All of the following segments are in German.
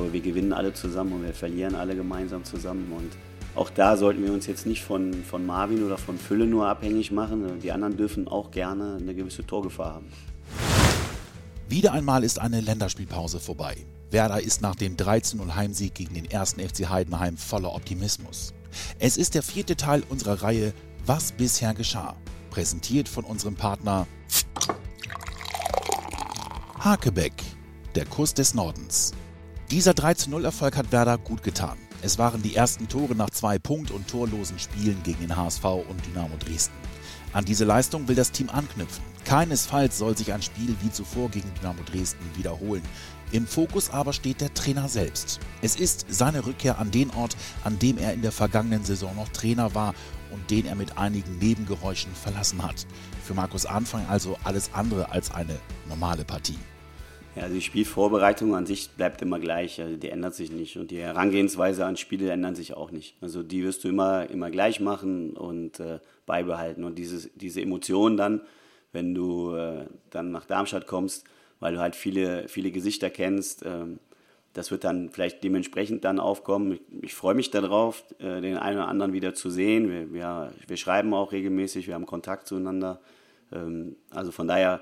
glaube, wir gewinnen alle zusammen und wir verlieren alle gemeinsam zusammen. Und auch da sollten wir uns jetzt nicht von, von Marvin oder von Fülle nur abhängig machen. Die anderen dürfen auch gerne eine gewisse Torgefahr haben. Wieder einmal ist eine Länderspielpause vorbei. Werder ist nach dem 13-0 Heimsieg gegen den 1. FC Heidenheim voller Optimismus. Es ist der vierte Teil unserer Reihe Was bisher geschah. Präsentiert von unserem Partner Hakebeck, der Kuss des Nordens. Dieser 3-0-Erfolg hat Werder gut getan. Es waren die ersten Tore nach zwei Punkt- und torlosen Spielen gegen den HSV und Dynamo Dresden. An diese Leistung will das Team anknüpfen. Keinesfalls soll sich ein Spiel wie zuvor gegen Dynamo Dresden wiederholen. Im Fokus aber steht der Trainer selbst. Es ist seine Rückkehr an den Ort, an dem er in der vergangenen Saison noch Trainer war und den er mit einigen Nebengeräuschen verlassen hat. Für Markus Anfang also alles andere als eine normale Partie. Ja, die Spielvorbereitung an sich bleibt immer gleich, also die ändert sich nicht und die Herangehensweise an Spiele ändern sich auch nicht. Also die wirst du immer, immer gleich machen und äh, beibehalten und dieses, diese Emotionen dann, wenn du äh, dann nach Darmstadt kommst, weil du halt viele, viele Gesichter kennst, äh, das wird dann vielleicht dementsprechend dann aufkommen. Ich, ich freue mich darauf, äh, den einen oder anderen wieder zu sehen. Wir, wir, wir schreiben auch regelmäßig, wir haben Kontakt zueinander. Ähm, also von daher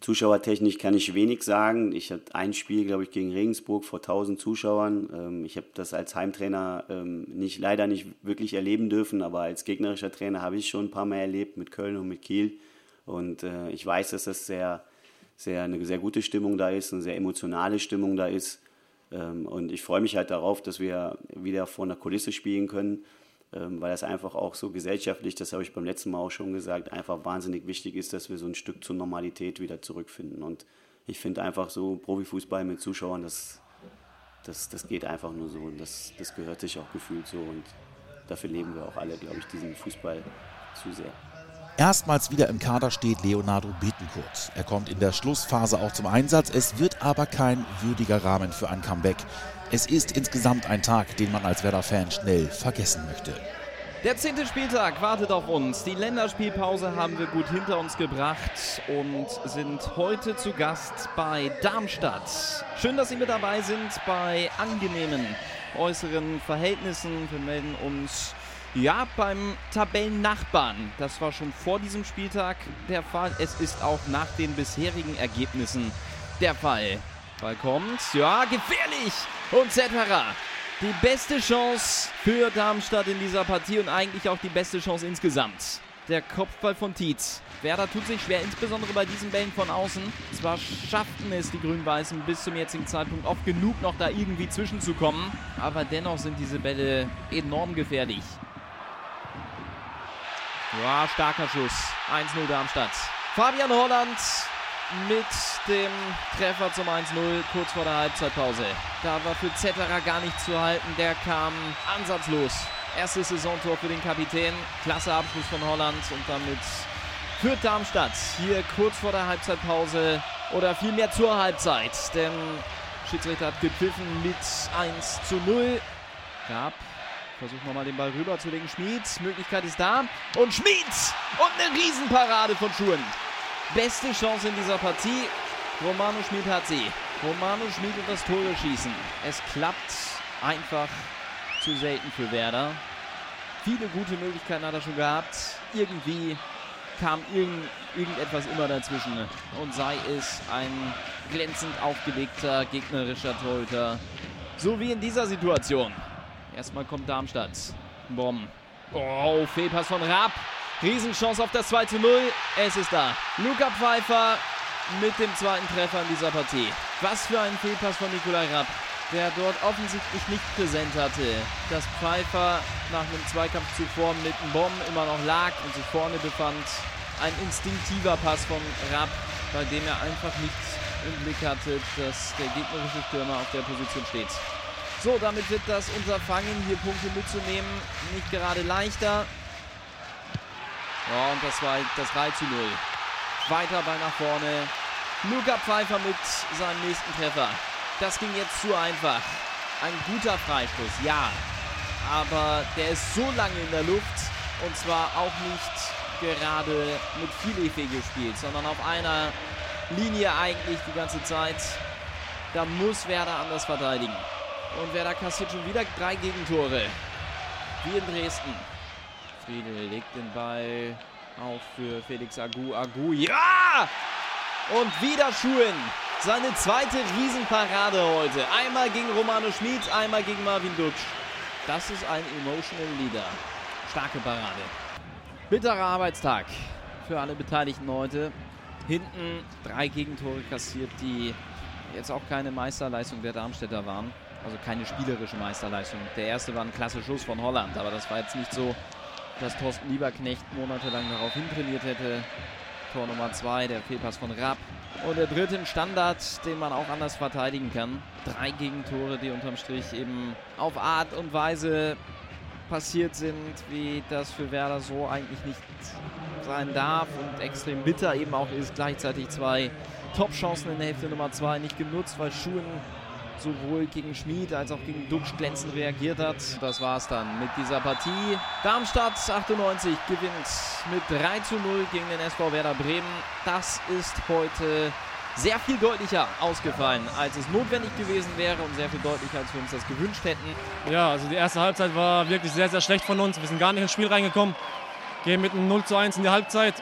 Zuschauertechnisch kann ich wenig sagen. Ich hatte ein Spiel, glaube ich, gegen Regensburg vor 1000 Zuschauern. Ähm, ich habe das als Heimtrainer ähm, nicht, leider nicht wirklich erleben dürfen, aber als gegnerischer Trainer habe ich schon ein paar Mal erlebt mit Köln und mit Kiel. Und äh, ich weiß, dass das sehr, sehr, eine sehr gute Stimmung da ist, eine sehr emotionale Stimmung da ist. Ähm, und ich freue mich halt darauf, dass wir wieder vor einer Kulisse spielen können weil das einfach auch so gesellschaftlich, das habe ich beim letzten Mal auch schon gesagt, einfach wahnsinnig wichtig ist, dass wir so ein Stück zur Normalität wieder zurückfinden. Und ich finde einfach so Profifußball mit Zuschauern, das, das, das geht einfach nur so und das, das gehört sich auch gefühlt so und dafür leben wir auch alle, glaube ich, diesen Fußball zu sehr. Erstmals wieder im Kader steht Leonardo Bittencourt. Er kommt in der Schlussphase auch zum Einsatz. Es wird aber kein würdiger Rahmen für ein Comeback. Es ist insgesamt ein Tag, den man als Werder-Fan schnell vergessen möchte. Der zehnte Spieltag wartet auf uns. Die Länderspielpause haben wir gut hinter uns gebracht und sind heute zu Gast bei Darmstadt. Schön, dass Sie mit dabei sind bei angenehmen äußeren Verhältnissen. Wir melden uns ja beim Tabellennachbarn. Das war schon vor diesem Spieltag der Fall. Es ist auch nach den bisherigen Ergebnissen der Fall. Ball kommt. Ja, gefährlich. Und Zetterer. Die beste Chance für Darmstadt in dieser Partie und eigentlich auch die beste Chance insgesamt. Der Kopfball von Tietz. Werder tut sich schwer, insbesondere bei diesen Bällen von außen. Zwar schafften es die Grün-Weißen bis zum jetzigen Zeitpunkt oft genug noch da irgendwie zwischenzukommen, aber dennoch sind diese Bälle enorm gefährlich. Ja, starker Schuss. 1-0 Darmstadt. Fabian Holland mit dem Treffer zum 1-0 kurz vor der Halbzeitpause. Da war für Zetterer gar nicht zu halten. Der kam ansatzlos. Erstes Saisontor für den Kapitän. Klasse Abschluss von Holland und damit führt Darmstadt hier kurz vor der Halbzeitpause oder vielmehr zur Halbzeit. Denn Schiedsrichter hat gepfiffen mit 1 zu 0. Gab Versuchen wir mal den Ball rüber zu legen. Schmid, Möglichkeit ist da. Und Schmid! Und eine Riesenparade von Schuhen beste Chance in dieser Partie. Romano Schmid hat sie. Romano Schmid und das Tore schießen. Es klappt einfach zu selten für Werder. Viele gute Möglichkeiten hat er schon gehabt. Irgendwie kam irgend, irgendetwas immer dazwischen. Und sei es ein glänzend aufgelegter gegnerischer Torhüter. So wie in dieser Situation. Erstmal kommt Darmstadt. Bomb. Oh, Fehlpass von Rapp. Riesenchance auf das 2 zu 0. Es ist da. Luca Pfeiffer mit dem zweiten Treffer in dieser Partie. Was für ein Fehlpass von Nikolai Rapp, der dort offensichtlich nicht präsent hatte, dass Pfeiffer nach einem Zweikampf zuvor mit einem Bomb immer noch lag und sich vorne befand. Ein instinktiver Pass von Rapp, bei dem er einfach nicht im Blick hatte, dass der gegnerische Stürmer auf der Position steht. So, damit wird das Unterfangen, hier Punkte mitzunehmen, nicht gerade leichter. Ja, und das war das 3 zu 0. Weiter Ball nach vorne. Luca Pfeiffer mit seinem nächsten Treffer. Das ging jetzt zu einfach. Ein guter Freistoß, ja. Aber der ist so lange in der Luft und zwar auch nicht gerade mit viel Efe gespielt, sondern auf einer Linie eigentlich die ganze Zeit. Da muss Werder anders verteidigen. Und Werder kassiert schon wieder drei Gegentore. Wie in Dresden. Friedel legt den Ball auf für Felix Agu. Agu, ja! Und wieder Schuhen. Seine zweite Riesenparade heute. Einmal gegen Romano Schmid, einmal gegen Marvin Dutsch. Das ist ein Emotional Leader. Starke Parade. Bitterer Arbeitstag für alle Beteiligten heute. Hinten drei Gegentore kassiert, die jetzt auch keine Meisterleistung der Darmstädter waren. Also keine spielerische Meisterleistung. Der erste war ein klasse Schuss von Holland, aber das war jetzt nicht so, dass Thorsten Lieberknecht monatelang darauf hintrainiert hätte. Tor Nummer zwei, der Fehlpass von Rapp. Und der dritte Standard, den man auch anders verteidigen kann. Drei Gegentore, die unterm Strich eben auf Art und Weise passiert sind, wie das für Werder so eigentlich nicht sein darf und extrem bitter eben auch ist. Gleichzeitig zwei Top-Chancen in der Hälfte Nummer zwei nicht genutzt, weil Schuhen sowohl gegen Schmid als auch gegen Duxch glänzend reagiert hat. Das war es dann mit dieser Partie. Darmstadt 98 gewinnt mit 3 zu 0 gegen den SV Werder Bremen. Das ist heute sehr viel deutlicher ausgefallen, als es notwendig gewesen wäre und sehr viel deutlicher, als wir uns das gewünscht hätten. Ja, also die erste Halbzeit war wirklich sehr, sehr schlecht von uns. Wir sind gar nicht ins Spiel reingekommen. Gehen mit einem 0 zu 1 in die Halbzeit,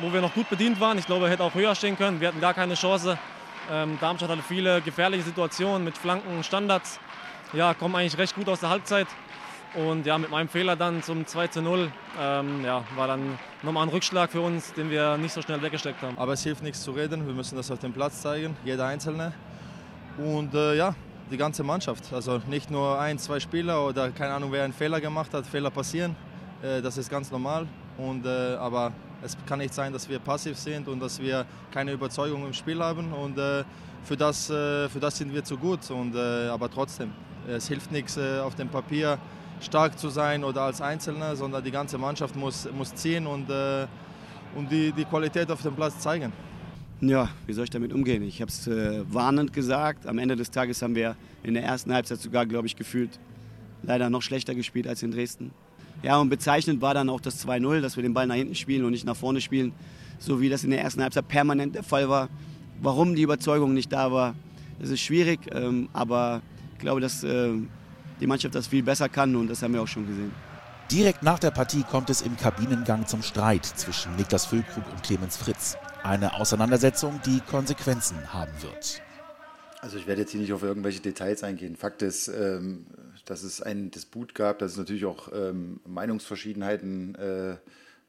wo wir noch gut bedient waren. Ich glaube, er hätte auch höher stehen können. Wir hatten gar keine Chance. Ähm, Darmstadt hatte viele gefährliche Situationen mit Flanken, Standards. Ja, kommen eigentlich recht gut aus der Halbzeit. Und ja, mit meinem Fehler dann zum 2 zu 0 ähm, ja, war dann nochmal ein Rückschlag für uns, den wir nicht so schnell weggesteckt haben. Aber es hilft nichts zu reden, wir müssen das auf dem Platz zeigen, jeder Einzelne. Und äh, ja, die ganze Mannschaft. Also nicht nur ein, zwei Spieler oder keine Ahnung, wer einen Fehler gemacht hat. Fehler passieren, äh, das ist ganz normal. Und, äh, aber es kann nicht sein, dass wir passiv sind und dass wir keine Überzeugung im Spiel haben. Und äh, für, das, äh, für das sind wir zu gut. Und, äh, aber trotzdem, es hilft nichts äh, auf dem Papier stark zu sein oder als Einzelner, sondern die ganze Mannschaft muss, muss ziehen und, äh, und die, die Qualität auf dem Platz zeigen. Ja, wie soll ich damit umgehen? Ich habe es äh, warnend gesagt. Am Ende des Tages haben wir in der ersten Halbzeit sogar, glaube ich, gefühlt leider noch schlechter gespielt als in Dresden. Ja, und bezeichnend war dann auch das 2-0, dass wir den Ball nach hinten spielen und nicht nach vorne spielen, so wie das in der ersten Halbzeit permanent der Fall war. Warum die Überzeugung nicht da war, das ist schwierig, ähm, aber ich glaube, dass äh, die Mannschaft das viel besser kann und das haben wir auch schon gesehen. Direkt nach der Partie kommt es im Kabinengang zum Streit zwischen Niklas Füllkrug und Clemens Fritz. Eine Auseinandersetzung, die Konsequenzen haben wird. Also ich werde jetzt hier nicht auf irgendwelche Details eingehen. Fakt ist, ähm, dass es einen Disput gab, dass es natürlich auch ähm, Meinungsverschiedenheiten äh,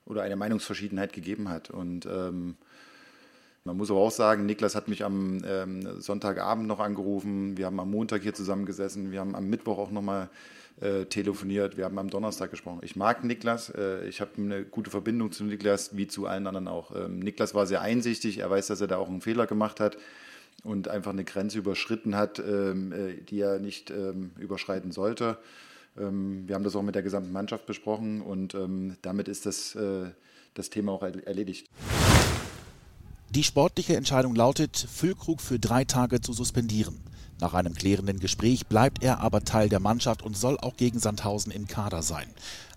oder eine Meinungsverschiedenheit gegeben hat. Und ähm, man muss aber auch sagen, Niklas hat mich am ähm, Sonntagabend noch angerufen. Wir haben am Montag hier zusammengesessen. Wir haben am Mittwoch auch nochmal äh, telefoniert. Wir haben am Donnerstag gesprochen. Ich mag Niklas. Äh, ich habe eine gute Verbindung zu Niklas, wie zu allen anderen auch. Ähm, Niklas war sehr einsichtig. Er weiß, dass er da auch einen Fehler gemacht hat und einfach eine Grenze überschritten hat, ähm, äh, die er nicht ähm, überschreiten sollte. Ähm, wir haben das auch mit der gesamten Mannschaft besprochen und damit ist das, äh, das Thema auch erledigt. Die sportliche Entscheidung lautet, Füllkrug für drei Tage zu suspendieren. Nach einem klärenden Gespräch bleibt er aber Teil der Mannschaft und soll auch gegen Sandhausen im Kader sein.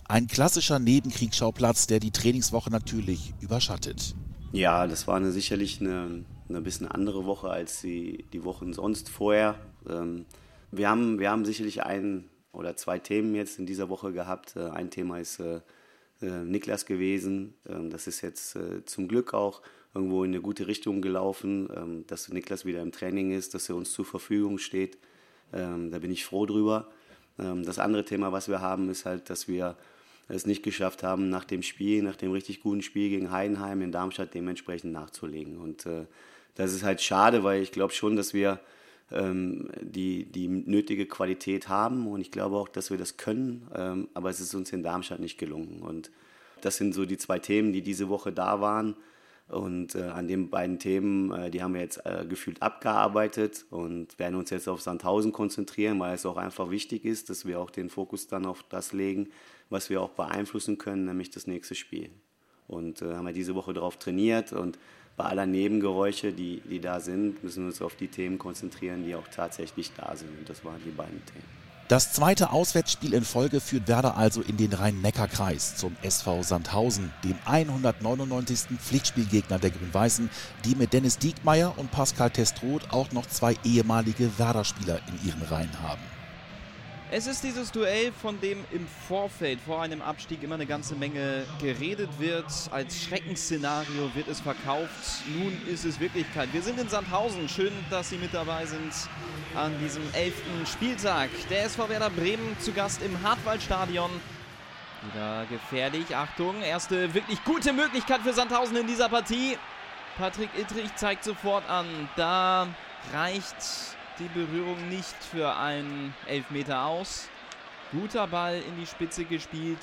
Ein klassischer Nebenkriegsschauplatz, der die Trainingswoche natürlich überschattet. Ja, das war eine, sicherlich eine, eine bisschen andere Woche als die, die Wochen sonst vorher. Ähm, wir, haben, wir haben sicherlich ein oder zwei Themen jetzt in dieser Woche gehabt. Äh, ein Thema ist äh, äh, Niklas gewesen. Ähm, das ist jetzt äh, zum Glück auch irgendwo in eine gute Richtung gelaufen, ähm, dass Niklas wieder im Training ist, dass er uns zur Verfügung steht. Ähm, da bin ich froh drüber. Ähm, das andere Thema, was wir haben, ist halt, dass wir es nicht geschafft haben, nach dem Spiel, nach dem richtig guten Spiel gegen Heidenheim in Darmstadt dementsprechend nachzulegen. Und äh, das ist halt schade, weil ich glaube schon, dass wir ähm, die, die nötige Qualität haben und ich glaube auch, dass wir das können, ähm, aber es ist uns in Darmstadt nicht gelungen. Und das sind so die zwei Themen, die diese Woche da waren. Und äh, an den beiden Themen, äh, die haben wir jetzt äh, gefühlt abgearbeitet und werden uns jetzt auf Sandhausen konzentrieren, weil es auch einfach wichtig ist, dass wir auch den Fokus dann auf das legen, was wir auch beeinflussen können, nämlich das nächste Spiel. Und äh, haben wir diese Woche darauf trainiert und bei aller Nebengeräusche, die, die da sind, müssen wir uns auf die Themen konzentrieren, die auch tatsächlich da sind. Und das waren die beiden Themen. Das zweite Auswärtsspiel in Folge führt Werder also in den Rhein-Neckar-Kreis zum SV Sandhausen, dem 199. Pflichtspielgegner der Grün-Weißen, die mit Dennis Diekmeyer und Pascal Testroth auch noch zwei ehemalige Werder-Spieler in ihren Reihen haben. Es ist dieses Duell, von dem im Vorfeld vor einem Abstieg immer eine ganze Menge geredet wird. Als Schreckensszenario wird es verkauft. Nun ist es Wirklichkeit. Wir sind in Sandhausen. Schön, dass Sie mit dabei sind an diesem elften Spieltag. Der SV Werder Bremen zu Gast im Hartwaldstadion. Wieder gefährlich. Achtung, erste wirklich gute Möglichkeit für Sandhausen in dieser Partie. Patrick Ittrich zeigt sofort an. Da reicht die Berührung nicht für einen Elfmeter aus. Guter Ball in die Spitze gespielt.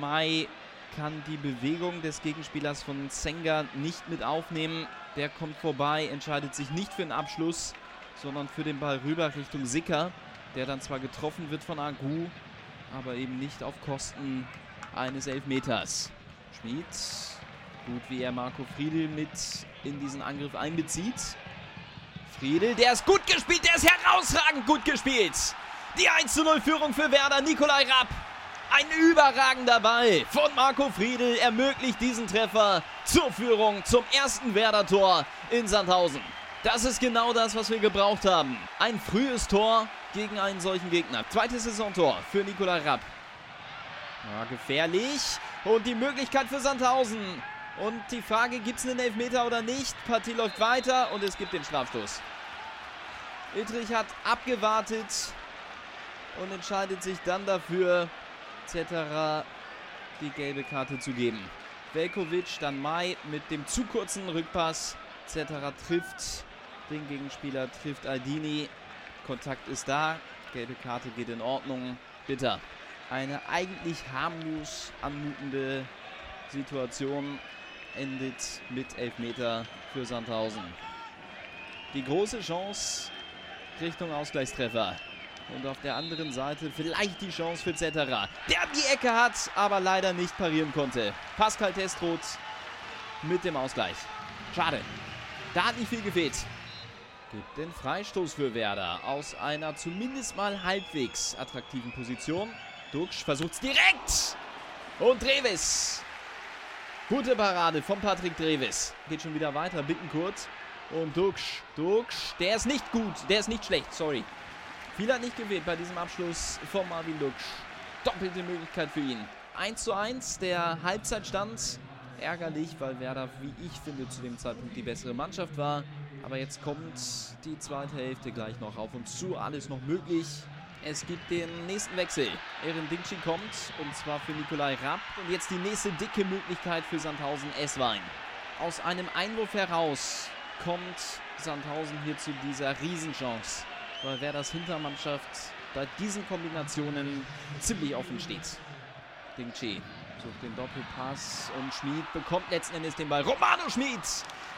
Mai kann die Bewegung des Gegenspielers von Senga nicht mit aufnehmen. Der kommt vorbei, entscheidet sich nicht für den Abschluss, sondern für den Ball rüber Richtung Sicker, der dann zwar getroffen wird von Agu, aber eben nicht auf Kosten eines Elfmeters. Schmid, gut wie er Marco Friedl mit in diesen Angriff einbezieht. Friedel, der ist gut gespielt, der ist herausragend gut gespielt. Die 1-0-Führung für Werder, Nikolai Rapp. Ein überragender Ball von Marco Friedel ermöglicht diesen Treffer zur Führung zum ersten Werder-Tor in Sandhausen. Das ist genau das, was wir gebraucht haben. Ein frühes Tor gegen einen solchen Gegner. Zweites Saisontor für Nikolai Rapp. Ja, gefährlich. Und die Möglichkeit für Sandhausen. Und die Frage, gibt es einen Elfmeter oder nicht? Partie läuft weiter und es gibt den Strafstoß. Ittrich hat abgewartet und entscheidet sich dann dafür, etc. die gelbe Karte zu geben. Velkovic, dann Mai mit dem zu kurzen Rückpass, etc. trifft den Gegenspieler, trifft Aldini. Kontakt ist da, gelbe Karte geht in Ordnung. Bitter. Eine eigentlich harmlos anmutende Situation endet mit Elfmeter für Sandhausen. Die große Chance Richtung Ausgleichstreffer. Und auf der anderen Seite vielleicht die Chance für Zetterer, der die Ecke hat, aber leider nicht parieren konnte. Pascal Testroth mit dem Ausgleich. Schade. Da hat nicht viel gefehlt. Gibt den Freistoß für Werder aus einer zumindest mal halbwegs attraktiven Position. Duxch versucht es direkt. Und Dreves Gute Parade von Patrick Dreves. Geht schon wieder weiter. Bittenkurt. Und Duxch. Duxch. Der ist nicht gut. Der ist nicht schlecht. Sorry. Viel hat nicht gewählt bei diesem Abschluss von Marvin Duxch. Doppelte Möglichkeit für ihn. 1 zu 1. Der Halbzeitstand. Ärgerlich, weil Werder, wie ich finde, zu dem Zeitpunkt die bessere Mannschaft war. Aber jetzt kommt die zweite Hälfte gleich noch auf uns zu. Alles noch möglich. Es gibt den nächsten Wechsel. Erin Dingchi kommt und zwar für Nikolai Rapp. Und jetzt die nächste dicke Möglichkeit für Sandhausen Esswein. Aus einem Einwurf heraus kommt Sandhausen hier zu dieser Riesenchance, weil wer das Hintermannschaft bei diesen Kombinationen ziemlich offen steht. Dingchi sucht den Doppelpass und Schmid bekommt letzten Endes den Ball. Romano Schmid!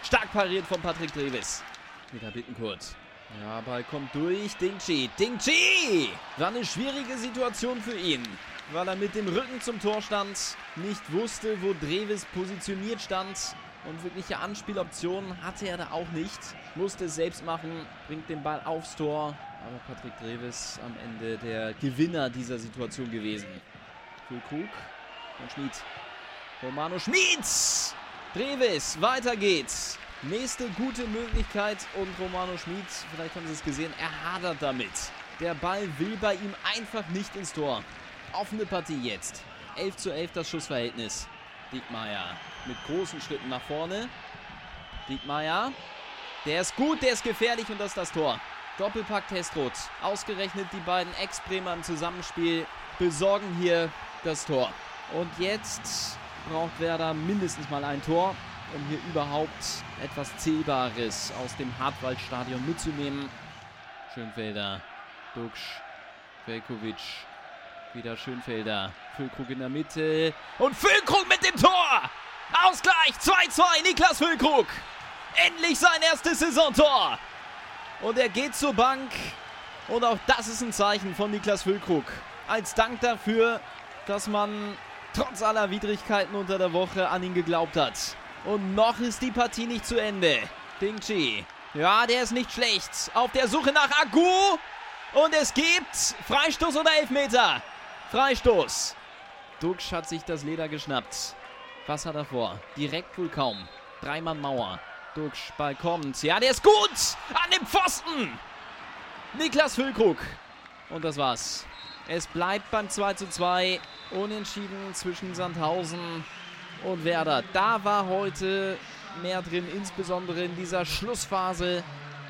Stark pariert von Patrick Dreves. Wieder Bittenkurt. Ja, Ball kommt durch. Dingchi. Dingchi! War eine schwierige Situation für ihn, weil er mit dem Rücken zum Tor stand, nicht wusste, wo Dreves positioniert stand. Und wirkliche Anspieloptionen hatte er da auch nicht. Musste es selbst machen, bringt den Ball aufs Tor. Aber Patrick Dreves am Ende der Gewinner dieser Situation gewesen. Für Krug und Schmid. Romano Schmid! Dreves, weiter geht's. Nächste gute Möglichkeit und Romano Schmid, vielleicht haben Sie es gesehen, er hadert damit. Der Ball will bei ihm einfach nicht ins Tor. Offene Partie jetzt. 11 zu 11 das Schussverhältnis. Diekmeyer mit großen Schritten nach vorne. Diekmeyer, der ist gut, der ist gefährlich und das ist das Tor. Doppelpack Testrot. Ausgerechnet die beiden Ex-Bremer im Zusammenspiel besorgen hier das Tor. Und jetzt braucht Werder mindestens mal ein Tor um hier überhaupt etwas Zählbares aus dem Hartwaldstadion mitzunehmen. Schönfelder, Duxch, Velkovic, wieder Schönfelder, Füllkrug in der Mitte und Füllkrug mit dem Tor! Ausgleich 2-2, Niklas Füllkrug! Endlich sein erstes Saisontor! Und er geht zur Bank und auch das ist ein Zeichen von Niklas Füllkrug. Als Dank dafür, dass man trotz aller Widrigkeiten unter der Woche an ihn geglaubt hat. Und noch ist die Partie nicht zu Ende. Ding Chi. Ja, der ist nicht schlecht. Auf der Suche nach Agu. Und es gibt Freistoß oder Elfmeter. Freistoß. Duxch hat sich das Leder geschnappt. Was hat er vor? Direkt wohl kaum. Dreimann Mauer. Duxch, Ball kommt. Ja, der ist gut. An dem Pfosten. Niklas Füllkrug. Und das war's. Es bleibt beim 2 zu 2. Unentschieden zwischen Sandhausen und Werder. Da war heute mehr drin, insbesondere in dieser Schlussphase,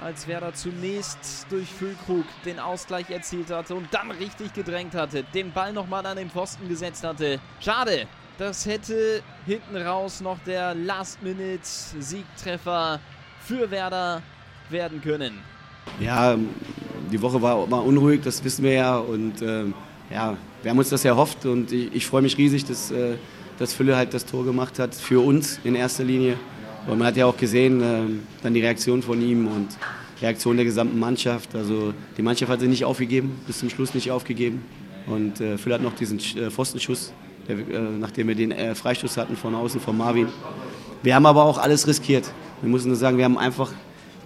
als Werder zunächst durch Füllkrug den Ausgleich erzielt hatte und dann richtig gedrängt hatte, den Ball nochmal an den Pfosten gesetzt hatte. Schade, das hätte hinten raus noch der Last-Minute-Siegtreffer für Werder werden können. Ja, die Woche war, war unruhig, das wissen wir ja. Und äh, ja, wir haben uns das erhofft und ich, ich freue mich riesig, dass, äh, dass Fülle halt das Tor gemacht hat, für uns in erster Linie. Und man hat ja auch gesehen, äh, dann die Reaktion von ihm und Reaktion der gesamten Mannschaft. Also die Mannschaft hat sich nicht aufgegeben, bis zum Schluss nicht aufgegeben. Und äh, Fülle hat noch diesen äh, Pfostenschuss, der, äh, nachdem wir den äh, Freistoß hatten von außen von Marvin. Wir haben aber auch alles riskiert. Wir müssen nur sagen, wir haben einfach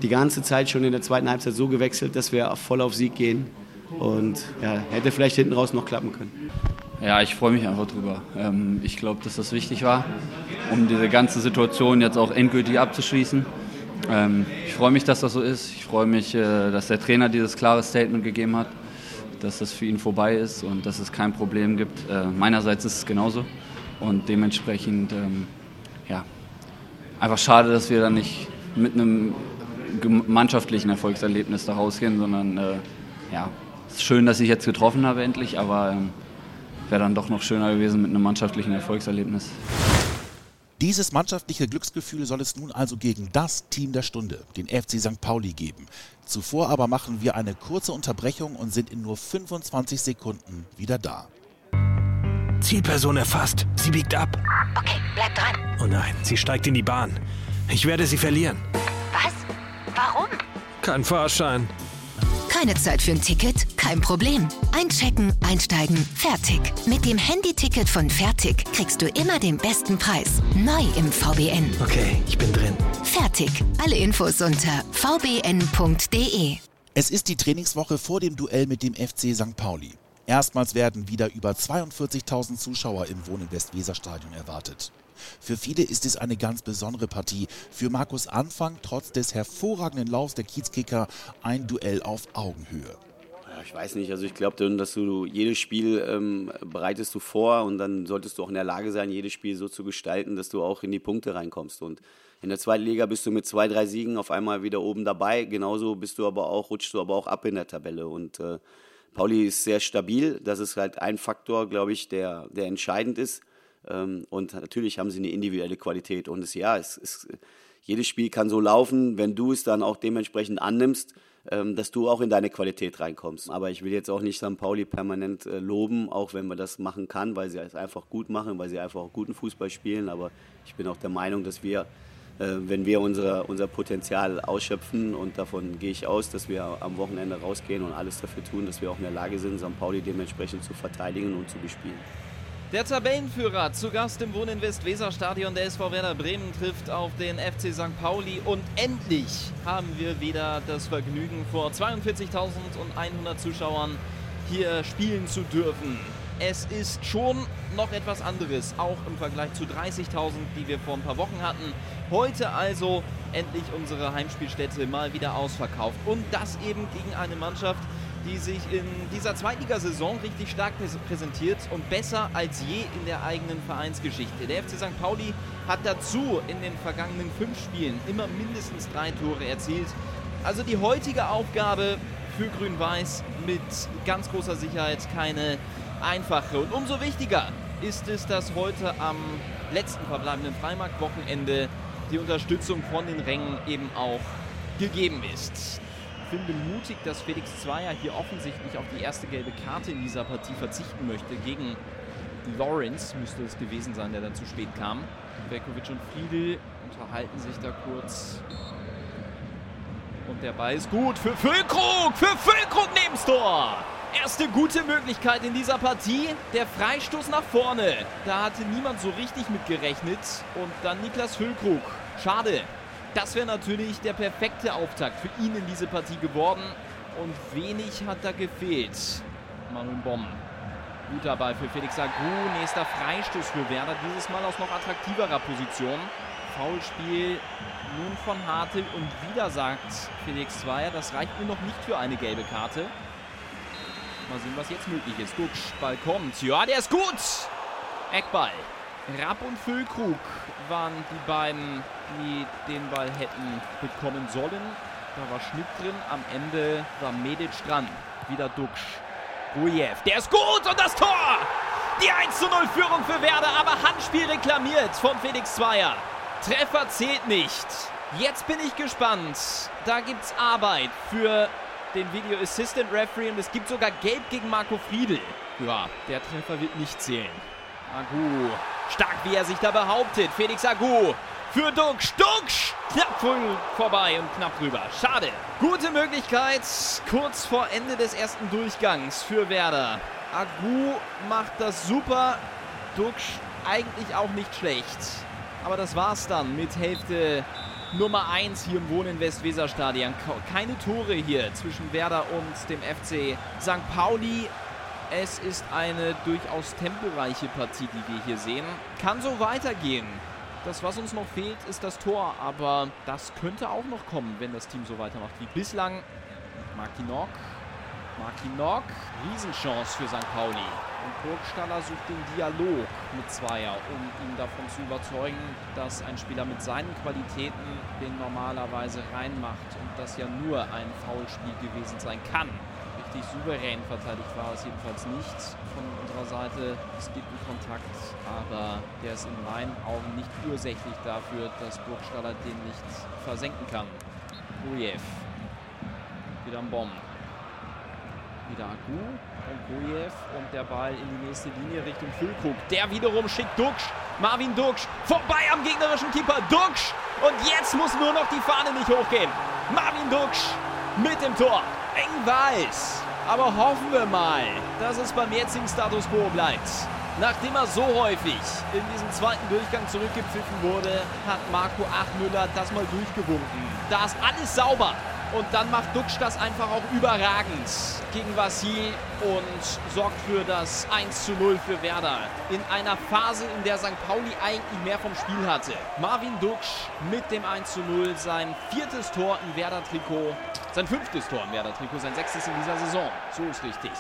die ganze Zeit schon in der zweiten Halbzeit so gewechselt, dass wir voll auf Sieg gehen. Und ja, hätte vielleicht hinten raus noch klappen können. Ja, ich freue mich einfach drüber. Ähm, ich glaube, dass das wichtig war, um diese ganze Situation jetzt auch endgültig abzuschließen. Ähm, ich freue mich, dass das so ist. Ich freue mich, äh, dass der Trainer dieses klare Statement gegeben hat, dass das für ihn vorbei ist und dass es kein Problem gibt. Äh, meinerseits ist es genauso. Und dementsprechend, ähm, ja, einfach schade, dass wir dann nicht mit einem mannschaftlichen Erfolgserlebnis da rausgehen, sondern äh, ja, es ist schön, dass ich jetzt getroffen habe endlich, aber ähm, wäre dann doch noch schöner gewesen mit einem mannschaftlichen Erfolgserlebnis. Dieses mannschaftliche Glücksgefühl soll es nun also gegen das Team der Stunde, den FC St. Pauli, geben. Zuvor aber machen wir eine kurze Unterbrechung und sind in nur 25 Sekunden wieder da. Zielperson erfasst. Sie biegt ab. Okay, bleib dran. Oh nein, sie steigt in die Bahn. Ich werde sie verlieren. Was? Warum? Kein Fahrschein. Keine Zeit für ein Ticket? Kein Problem. Einchecken, einsteigen, fertig. Mit dem Handyticket von Fertig kriegst du immer den besten Preis. Neu im VBN. Okay, ich bin drin. Fertig. Alle Infos unter vbn.de. Es ist die Trainingswoche vor dem Duell mit dem FC St. Pauli. Erstmals werden wieder über 42.000 Zuschauer im Wohnen Westweserstadion erwartet. Für viele ist es eine ganz besondere Partie. Für Markus Anfang, trotz des hervorragenden Laufs der Kiezkicker, ein Duell auf Augenhöhe. Ich weiß nicht, also ich glaube, dass du jedes Spiel ähm, bereitest du vor und dann solltest du auch in der Lage sein, jedes Spiel so zu gestalten, dass du auch in die Punkte reinkommst. Und in der zweiten Liga bist du mit zwei, drei Siegen auf einmal wieder oben dabei. Genauso bist du aber auch, rutschst du aber auch ab in der Tabelle. Und äh, Pauli ist sehr stabil. Das ist halt ein Faktor, glaube ich, der, der entscheidend ist. Ähm, und natürlich haben sie eine individuelle Qualität. Und es, ja, es, es, jedes Spiel kann so laufen, wenn du es dann auch dementsprechend annimmst, ähm, dass du auch in deine Qualität reinkommst. Aber ich will jetzt auch nicht St. Pauli permanent äh, loben, auch wenn man das machen kann, weil sie es einfach gut machen, weil sie einfach auch guten Fußball spielen. Aber ich bin auch der Meinung, dass wir äh, wenn wir unsere, unser Potenzial ausschöpfen und davon gehe ich aus, dass wir am Wochenende rausgehen und alles dafür tun, dass wir auch in der Lage sind, St. Pauli dementsprechend zu verteidigen und zu bespielen. Der Tabellenführer zu Gast im Wohninvest Weserstadion der SV Werder Bremen trifft auf den FC St. Pauli und endlich haben wir wieder das Vergnügen vor 42.100 Zuschauern hier spielen zu dürfen. Es ist schon noch etwas anderes, auch im Vergleich zu 30.000, die wir vor ein paar Wochen hatten. Heute also endlich unsere Heimspielstätte mal wieder ausverkauft und das eben gegen eine Mannschaft, die sich in dieser Zweitligasaison richtig stark präsentiert und besser als je in der eigenen Vereinsgeschichte. Der FC St. Pauli hat dazu in den vergangenen fünf Spielen immer mindestens drei Tore erzielt. Also die heutige Aufgabe für Grün-Weiß mit ganz großer Sicherheit keine einfache. Und umso wichtiger ist es, dass heute am letzten verbleibenden Freimarkt-Wochenende die Unterstützung von den Rängen eben auch gegeben ist finde mutig, dass Felix Zweier hier offensichtlich auf die erste gelbe Karte in dieser Partie verzichten möchte. Gegen Lawrence müsste es gewesen sein, der dann zu spät kam. Velkovic und Friedel unterhalten sich da kurz. Und der Ball ist gut für Füllkrug! Für Füllkrug neben Tor! Erste gute Möglichkeit in dieser Partie. Der Freistoß nach vorne. Da hatte niemand so richtig mit gerechnet. Und dann Niklas Füllkrug. Schade, das wäre natürlich der perfekte Auftakt für ihn in diese Partie geworden. Und wenig hat da gefehlt. Manuel Bomb. Guter Ball für Felix Agu. Nächster Freistoß für Werder. Dieses Mal aus noch attraktiverer Position. Foulspiel nun von Hartl. Und wieder sagt Felix Zweier, das reicht mir noch nicht für eine gelbe Karte. Mal sehen, was jetzt möglich ist. Duxch, Ball kommt. Ja, der ist gut. Eckball. Rapp und Füllkrug waren die beiden, die den Ball hätten bekommen sollen. Da war Schnitt drin. Am Ende war Medic dran. Wieder Duxch. Rujev. Der ist gut und das Tor! Die 1 zu 0 Führung für Werder, aber Handspiel reklamiert von Felix Zweier. Treffer zählt nicht. Jetzt bin ich gespannt. Da gibt es Arbeit für den Video Assistant Referee und es gibt sogar Gelb gegen Marco Friedel. Ja, der Treffer wird nicht zählen. Agu, stark wie er sich da behauptet. Felix Agu für Duxch. Duxch! Knapp vorbei und knapp drüber. Schade. Gute Möglichkeit kurz vor Ende des ersten Durchgangs für Werder. Agu macht das super. Duxch eigentlich auch nicht schlecht. Aber das war's dann mit Hälfte Nummer 1 hier im Wohnen Westweserstadion. Keine Tore hier zwischen Werder und dem FC St. Pauli. Es ist eine durchaus temporeiche Partie, die wir hier sehen. Kann so weitergehen. Das, was uns noch fehlt, ist das Tor. Aber das könnte auch noch kommen, wenn das Team so weitermacht wie bislang. Markinok. Markinok. Riesenchance für St. Pauli. Und Burgstaller sucht den Dialog mit Zweier, um ihn davon zu überzeugen, dass ein Spieler mit seinen Qualitäten den normalerweise reinmacht und das ja nur ein Foulspiel gewesen sein kann. Richtig souverän verteidigt war es jedenfalls nicht von unserer Seite. Es gibt einen Kontakt, aber der ist in meinen Augen nicht ursächlich dafür, dass Burgstaller den nicht versenken kann. Ujev. Wieder am Bomben. Wieder Agu und Gojev und der Ball in die nächste Linie Richtung Füllkrug. Der wiederum schickt Duxch. Marvin Duxch vorbei am gegnerischen Keeper. Duxch und jetzt muss nur noch die Fahne nicht hochgehen. Marvin Duxch mit dem Tor. Eng weiß. Aber hoffen wir mal, dass es beim jetzigen Status Quo bleibt. Nachdem er so häufig in diesem zweiten Durchgang zurückgepfiffen wurde, hat Marco Achmüller das mal durchgewunken. Da ist alles sauber. Und dann macht Duxch das einfach auch überragend gegen Vassil und sorgt für das 1 zu 0 für Werder. In einer Phase, in der St. Pauli eigentlich mehr vom Spiel hatte. Marvin Duxch mit dem 1 zu 0 sein viertes Tor im Werder-Trikot. Sein fünftes Tor im Werder-Trikot, sein sechstes in dieser Saison. So ist richtig.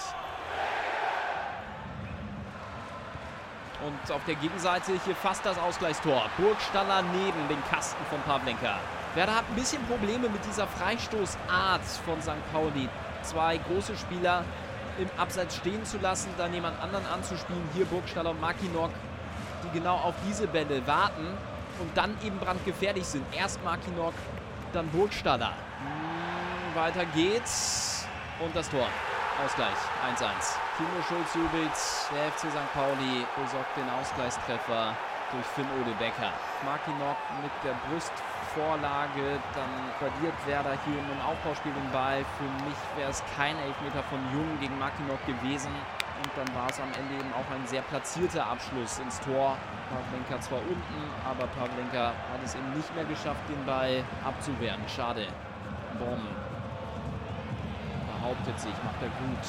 Und auf der Gegenseite hier fast das Ausgleichstor. Burgstaller neben den Kasten von Pavlenka. Werder hat ein bisschen Probleme mit dieser Freistoßart von St. Pauli. Zwei große Spieler im Abseits stehen zu lassen, dann jemand anderen anzuspielen. Hier Burgstaller und Makinok, die genau auf diese Bälle warten und dann eben brandgefährlich sind. Erst Makinok, dann Burgstaller. Hm, weiter geht's. Und das Tor. Ausgleich. 1-1. Timo Schulz jubelt. Der FC St. Pauli besorgt den Ausgleichstreffer durch Finn Ode Becker. Makinok mit der Brustvorlage, dann verliert Werder hier im Aufbauspiel den Ball. Für mich wäre es kein Elfmeter von Jung gegen Makinok gewesen. Und dann war es am Ende eben auch ein sehr platzierter Abschluss ins Tor. Pavlenka zwar unten, aber Pavlenka hat es eben nicht mehr geschafft, den Ball abzuwehren. Schade. Bomb. Behauptet sich, macht er gut.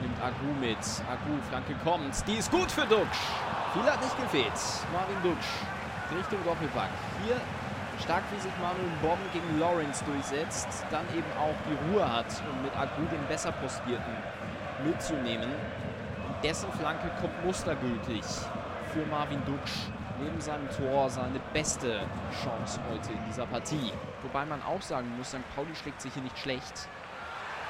Nimmt Agu mit. Agu, Flanke kommt. Die ist gut für Duxch. Viel hat nicht gefehlt. Marvin Duxch Richtung Doppelpack. Hier stark wie sich Manuel Bomb gegen Lawrence durchsetzt, dann eben auch die Ruhe hat, um mit Agu den besser postierten mitzunehmen. Und dessen Flanke kommt mustergültig für Marvin Duxch. Neben seinem Tor seine beste Chance heute in dieser Partie. Wobei man auch sagen muss, St. Pauli schlägt sich hier nicht schlecht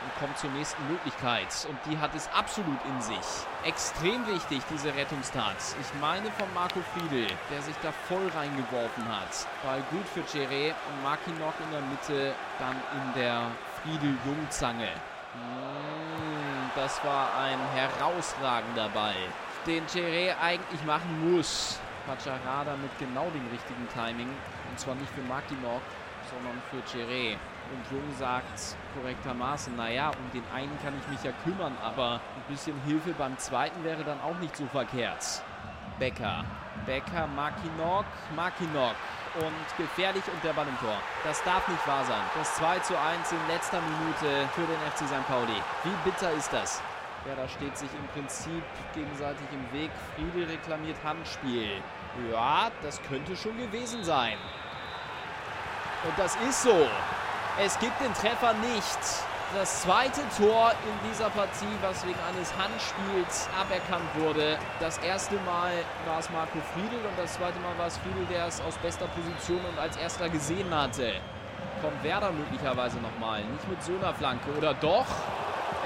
und kommt zur nächsten Möglichkeit. Und die hat es absolut in sich. Extrem wichtig, diese Rettungstat. Ich meine von Marco Friedel, der sich da voll reingeworfen hat. Ball gut für Cheré und Makinok in der Mitte, dann in der Friedel-Jungzange. Hm, das war ein herausragender Ball, den Cheré eigentlich machen muss. Pacharada mit genau dem richtigen Timing. Und zwar nicht für Makinok, sondern für Cheré. Und Jung sagt korrektermaßen, naja, um den einen kann ich mich ja kümmern, aber ein bisschen Hilfe beim zweiten wäre dann auch nicht so verkehrt. Becker. Becker, Makinok, Makinok. Und gefährlich und der Ball im Tor. Das darf nicht wahr sein. Das 2 zu 1 in letzter Minute für den FC St. Pauli. Wie bitter ist das? Ja, da steht sich im Prinzip gegenseitig im Weg. Friedel reklamiert Handspiel. Ja, das könnte schon gewesen sein. Und das ist so. Es gibt den Treffer nicht. Das zweite Tor in dieser Partie, was wegen eines Handspiels aberkannt wurde. Das erste Mal war es Marco Friedel und das zweite Mal war es Friedel, der es aus bester Position und als erster gesehen hatte. Kommt Werder möglicherweise nochmal, nicht mit so einer Flanke oder doch?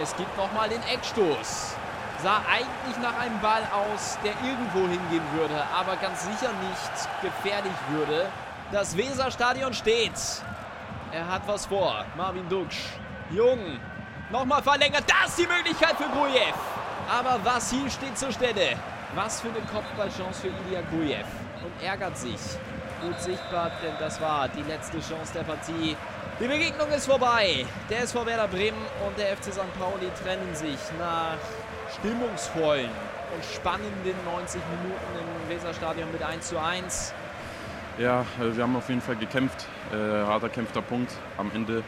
Es gibt nochmal den Eckstoß. Sah eigentlich nach einem Ball aus, der irgendwo hingehen würde, aber ganz sicher nicht gefährlich würde. Das Weserstadion steht. Er hat was vor. Marvin Duksch. Jung. Nochmal verlängert. Das ist die Möglichkeit für Grujew. Aber Vassil steht zur Stelle. Was für eine Kopfballchance für Ilya Grujew. Und ärgert sich. Gut sichtbar, denn das war die letzte Chance der Partie. Die Begegnung ist vorbei. Der SV Werder Bremen und der FC St. Pauli trennen sich nach stimmungsvollen und spannenden 90 Minuten im Weserstadion mit 1 zu 1. Ja, äh, wir haben auf jeden Fall gekämpft. Äh, harter kämpfter Punkt. Am Ende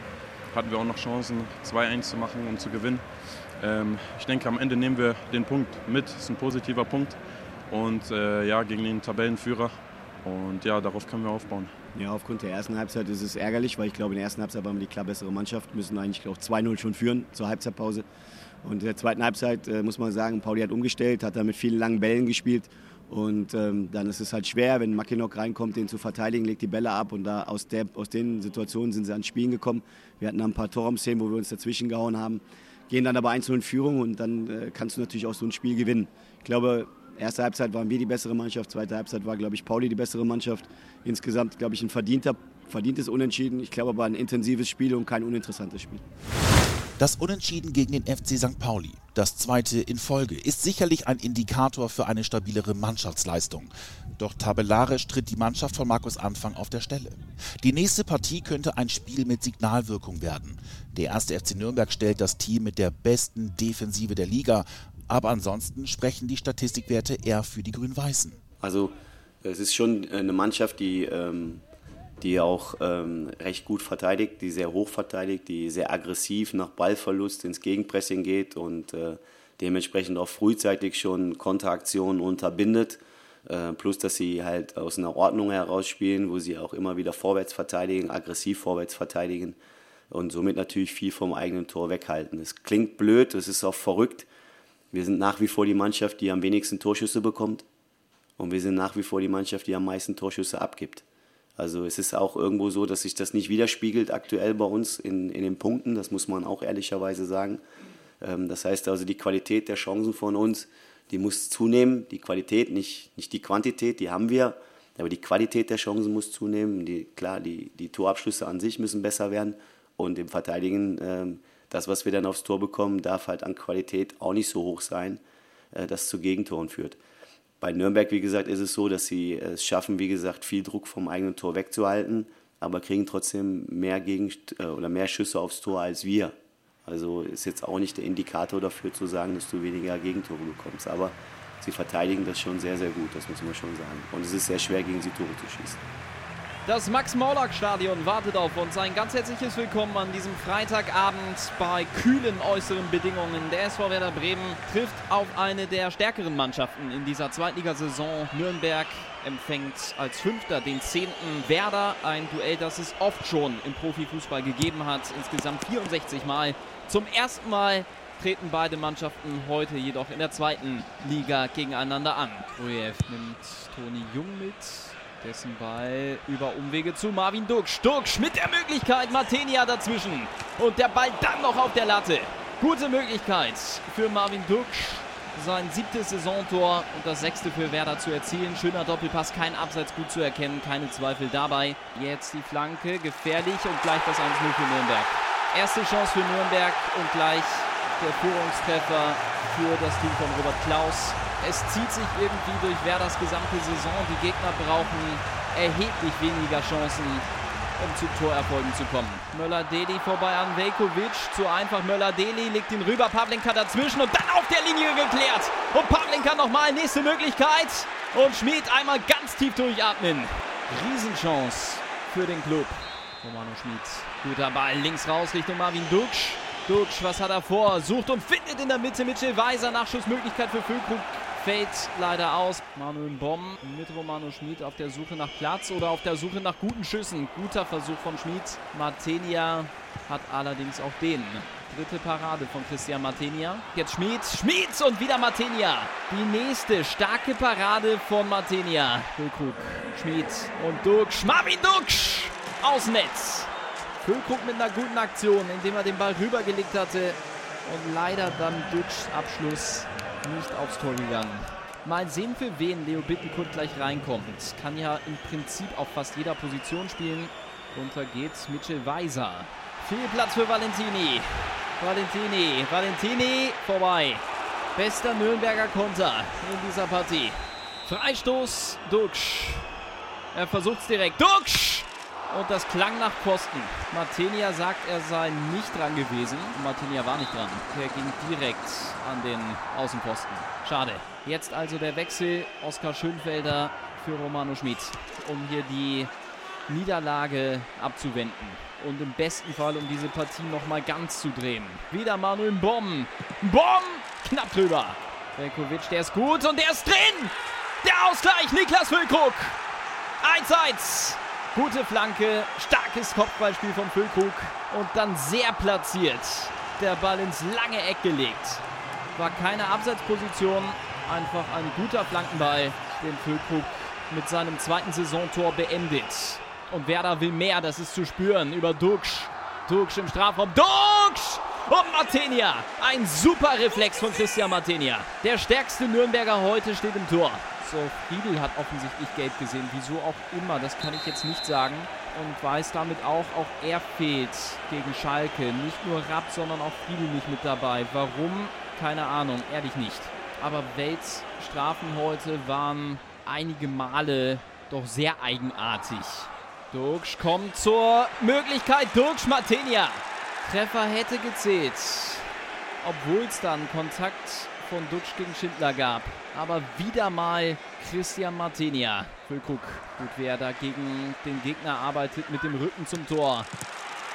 hatten wir auch noch Chancen, 2-1 zu machen und zu gewinnen. Ähm, ich denke, am Ende nehmen wir den Punkt mit. Das ist ein positiver Punkt. Und äh, ja, gegen den Tabellenführer. Und ja, darauf können wir aufbauen. Ja, aufgrund der ersten Halbzeit ist es ärgerlich, weil ich glaube, in der ersten Halbzeit waren wir die klar bessere Mannschaft, müssen eigentlich, glaube 2-0 schon führen zur Halbzeitpause. Und in der zweiten Halbzeit äh, muss man sagen, Pauli hat umgestellt, hat da mit vielen langen Bällen gespielt und ähm, dann ist es halt schwer, wenn Mackinock reinkommt, den zu verteidigen, legt die Bälle ab. Und da aus, der, aus den Situationen sind sie ans Spielen gekommen. Wir hatten ein paar Torraum-Szenen, wo wir uns dazwischen gehauen haben. Gehen dann aber einzeln in Führung und dann äh, kannst du natürlich auch so ein Spiel gewinnen. Ich glaube, erste Halbzeit waren wir die bessere Mannschaft, zweite Halbzeit war, glaube ich, Pauli die bessere Mannschaft. Insgesamt, glaube ich, ein verdienter, verdientes Unentschieden. Ich glaube aber ein intensives Spiel und kein uninteressantes Spiel. Das Unentschieden gegen den FC St. Pauli, das zweite in Folge, ist sicherlich ein Indikator für eine stabilere Mannschaftsleistung. Doch tabellarisch tritt die Mannschaft von Markus Anfang auf der Stelle. Die nächste Partie könnte ein Spiel mit Signalwirkung werden. Der erste FC Nürnberg stellt das Team mit der besten Defensive der Liga, aber ansonsten sprechen die Statistikwerte eher für die Grün-Weißen. Also es ist schon eine Mannschaft, die ähm die auch ähm, recht gut verteidigt, die sehr hoch verteidigt, die sehr aggressiv nach Ballverlust ins Gegenpressing geht und äh, dementsprechend auch frühzeitig schon Konteraktionen unterbindet. Äh, plus, dass sie halt aus einer Ordnung heraus spielen, wo sie auch immer wieder vorwärts verteidigen, aggressiv vorwärts verteidigen und somit natürlich viel vom eigenen Tor weghalten. Es klingt blöd, es ist auch verrückt. Wir sind nach wie vor die Mannschaft, die am wenigsten Torschüsse bekommt. Und wir sind nach wie vor die Mannschaft, die am meisten Torschüsse abgibt. Also es ist auch irgendwo so, dass sich das nicht widerspiegelt aktuell bei uns in, in den Punkten, das muss man auch ehrlicherweise sagen. Ähm, das heißt also, die Qualität der Chancen von uns, die muss zunehmen. Die Qualität, nicht, nicht die Quantität, die haben wir, aber die Qualität der Chancen muss zunehmen. Die, klar, die, die Torabschlüsse an sich müssen besser werden und im Verteidigen, ähm, das, was wir dann aufs Tor bekommen, darf halt an Qualität auch nicht so hoch sein, äh, dass es zu Gegentoren führt. Bei Nürnberg, wie gesagt, ist es so, dass sie es schaffen, wie gesagt, viel Druck vom eigenen Tor wegzuhalten, aber kriegen trotzdem mehr, Gegen äh, oder mehr Schüsse aufs Tor als wir. Also ist jetzt auch nicht der Indikator dafür zu sagen, dass du weniger Gegentore bekommst. Aber sie verteidigen das schon sehr, sehr gut, das muss man schon sagen. Und es ist sehr schwer, gegen sie Tore zu schießen. Das Max-Morlock-Stadion wartet auf uns. Ein ganz herzliches Willkommen an diesem Freitagabend bei kühlen äußeren Bedingungen. Der SV Werder Bremen trifft auf eine der stärkeren Mannschaften in dieser Zweitligasaison. Nürnberg empfängt als Fünfter den zehnten Werder. Ein Duell, das es oft schon im Profifußball gegeben hat. Insgesamt 64 Mal. Zum ersten Mal treten beide Mannschaften heute jedoch in der zweiten Liga gegeneinander an. Grujew nimmt Toni Jung mit dessen Ball über Umwege zu Marvin Duksch. Duksch mit der Möglichkeit, Martenia dazwischen. Und der Ball dann noch auf der Latte. Gute Möglichkeit für Marvin Duksch, sein siebtes Saisontor und das sechste für Werder zu erzielen. Schöner Doppelpass, kein Abseits gut zu erkennen, keine Zweifel dabei. Jetzt die Flanke, gefährlich und gleich das 1-0 für Nürnberg. Erste Chance für Nürnberg und gleich der Führungstreffer für das Team von Robert Klaus. Es zieht sich irgendwie durch Werders gesamte Saison. Die Gegner brauchen erheblich weniger Chancen, um zu Torerfolgen zu kommen. Möller-Deli vorbei an Velkovic. Zu einfach Möller-Deli legt ihn rüber. Pavlenka dazwischen und dann auf der Linie geklärt. Und Pavlenka nochmal. Nächste Möglichkeit. Und Schmid einmal ganz tief durchatmen. Riesenchance für den Club. Romano Schmid. Guter Ball links raus Richtung Marvin Duksch. Duksch, was hat er vor? Sucht und findet in der Mitte Mitchell Weiser. Nachschussmöglichkeit für Füllkrug fällt leider aus. Manuel Bomb mit Romano Schmid auf der Suche nach Platz oder auf der Suche nach guten Schüssen. Guter Versuch von Schmid. Martenia hat allerdings auch den. Dritte Parade von Christian Martenia. Jetzt Schmid, Schmid und wieder Martenia. Die nächste starke Parade von Martenia. Füllkrug, Schmid und Dux. Marvin Dux aus Netz. Füllkrug mit einer guten Aktion, indem er den Ball rübergelegt hatte. Und leider dann Dux Abschluss nicht aufs Tor gegangen. Mal sehen, für wen Leo Bittenkurt gleich reinkommt. Kann ja im Prinzip auf fast jeder Position spielen. Runter geht's Mitchell Weiser. Viel Platz für Valentini. Valentini, Valentini, vorbei. Bester Nürnberger Konter in dieser Partie. Freistoß, Duxch. Er versucht's direkt. Duxch! Und das klang nach Posten. Martinia sagt, er sei nicht dran gewesen. Martinia war nicht dran. Er ging direkt an den Außenposten. Schade. Jetzt also der Wechsel. Oskar Schönfelder für Romano Schmid, um hier die Niederlage abzuwenden. Und im besten Fall, um diese Partie nochmal ganz zu drehen. Wieder Manuel Bomb. Bomb! Knapp drüber. Velkovic, der ist gut und der ist drin! Der Ausgleich, Niklas Füllkrug. 1-1. Gute Flanke, starkes Kopfballspiel von Füllkrug und dann sehr platziert. Der Ball ins lange Eck gelegt. War keine Abseitsposition, einfach ein guter Flankenball, den Füllkrug mit seinem zweiten Saisontor beendet. Und Werder will mehr, das ist zu spüren über Duksch. Duksch im Strafraum. Duksch! Und Martenia. Ein super Reflex von Christian Martenia. Der stärkste Nürnberger heute steht im Tor. So, Friedel hat offensichtlich gelb gesehen. Wieso auch immer, das kann ich jetzt nicht sagen. Und weiß damit auch, auch er fehlt gegen Schalke. Nicht nur Rapp, sondern auch Friedel nicht mit dabei. Warum? Keine Ahnung, ehrlich nicht. Aber Welts Strafen heute waren einige Male doch sehr eigenartig. Duksch kommt zur Möglichkeit. Duksch Martenia. Treffer hätte gezählt. Obwohl es dann Kontakt von Dutsch gegen Schindler gab. Aber wieder mal Christian Martenia. Füllkrug, gut wer da gegen den Gegner arbeitet mit dem Rücken zum Tor.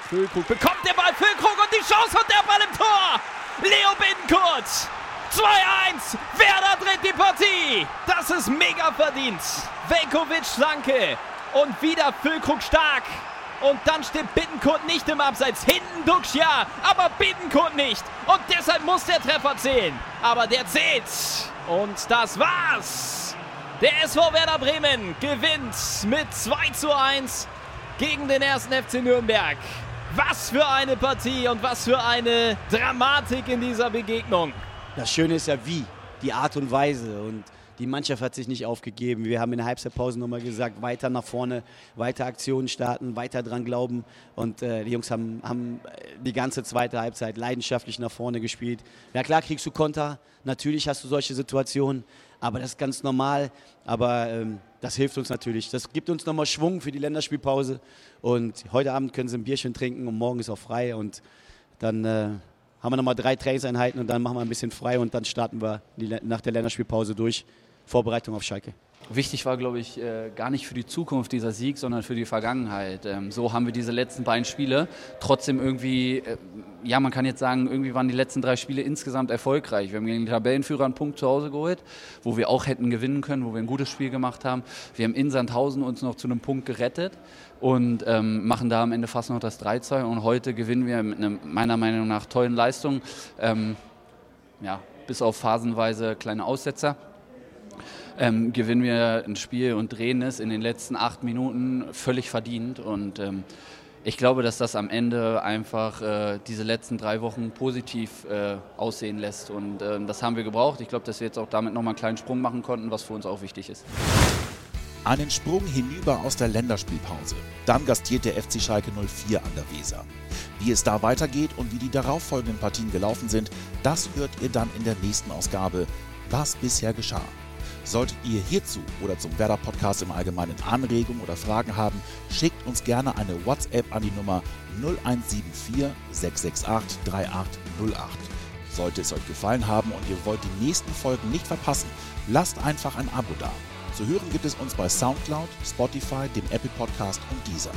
Füllkrug bekommt der Ball, Füllkrug und die Chance und der Ball im Tor. Leo Bittenkurt. 2-1. Werder dreht die Partie. Das ist mega verdient. Velkovic Flanke. Und wieder Füllkrug stark. Und dann steht Bittenkurt nicht im Abseits. Hinten Duxch ja, aber Bittenkurt nicht. Und deshalb muss der Treffer zählen. Aber der zählt. Und das war's. Der SV Werder Bremen gewinnt mit 2 zu 1 gegen den ersten FC Nürnberg. Was für eine Partie und was für eine Dramatik in dieser Begegnung. Das Schöne ist ja wie, die Art und Weise. Und die Mannschaft hat sich nicht aufgegeben. Wir haben in der Halbzeitpause nochmal gesagt, weiter nach vorne, weiter Aktionen starten, weiter dran glauben. Und äh, die Jungs haben, haben die ganze zweite Halbzeit leidenschaftlich nach vorne gespielt. Ja klar kriegst du Konter, natürlich hast du solche Situationen, aber das ist ganz normal. Aber ähm, das hilft uns natürlich. Das gibt uns nochmal Schwung für die Länderspielpause. Und heute Abend können sie ein Bierchen trinken und morgen ist auch frei. Und dann äh, haben wir nochmal drei Trainingseinheiten und dann machen wir ein bisschen frei und dann starten wir die, nach der Länderspielpause durch. Vorbereitung auf Schalke. Wichtig war, glaube ich, äh, gar nicht für die Zukunft dieser Sieg, sondern für die Vergangenheit. Ähm, so haben wir diese letzten beiden Spiele trotzdem irgendwie, äh, ja, man kann jetzt sagen, irgendwie waren die letzten drei Spiele insgesamt erfolgreich. Wir haben gegen den Tabellenführer einen Punkt zu Hause geholt, wo wir auch hätten gewinnen können, wo wir ein gutes Spiel gemacht haben. Wir haben in Sandhausen uns noch zu einem Punkt gerettet und ähm, machen da am Ende fast noch das 3-2. Und heute gewinnen wir mit einer meiner Meinung nach tollen Leistung. Ähm, ja, bis auf phasenweise kleine Aussetzer ähm, gewinnen wir ein Spiel und drehen es in den letzten acht Minuten völlig verdient. Und ähm, ich glaube, dass das am Ende einfach äh, diese letzten drei Wochen positiv äh, aussehen lässt. Und äh, das haben wir gebraucht. Ich glaube, dass wir jetzt auch damit nochmal einen kleinen Sprung machen konnten, was für uns auch wichtig ist. Einen Sprung hinüber aus der Länderspielpause. Dann gastiert der FC Schalke 04 an der Weser. Wie es da weitergeht und wie die darauffolgenden Partien gelaufen sind, das hört ihr dann in der nächsten Ausgabe. Was bisher geschah. Solltet ihr hierzu oder zum Werder Podcast im Allgemeinen Anregungen oder Fragen haben, schickt uns gerne eine WhatsApp an die Nummer 0174 668 3808. Sollte es euch gefallen haben und ihr wollt die nächsten Folgen nicht verpassen, lasst einfach ein Abo da. Zu hören gibt es uns bei Soundcloud, Spotify, dem Apple Podcast und dieser.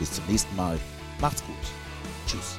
Bis zum nächsten Mal. Macht's gut. Tschüss.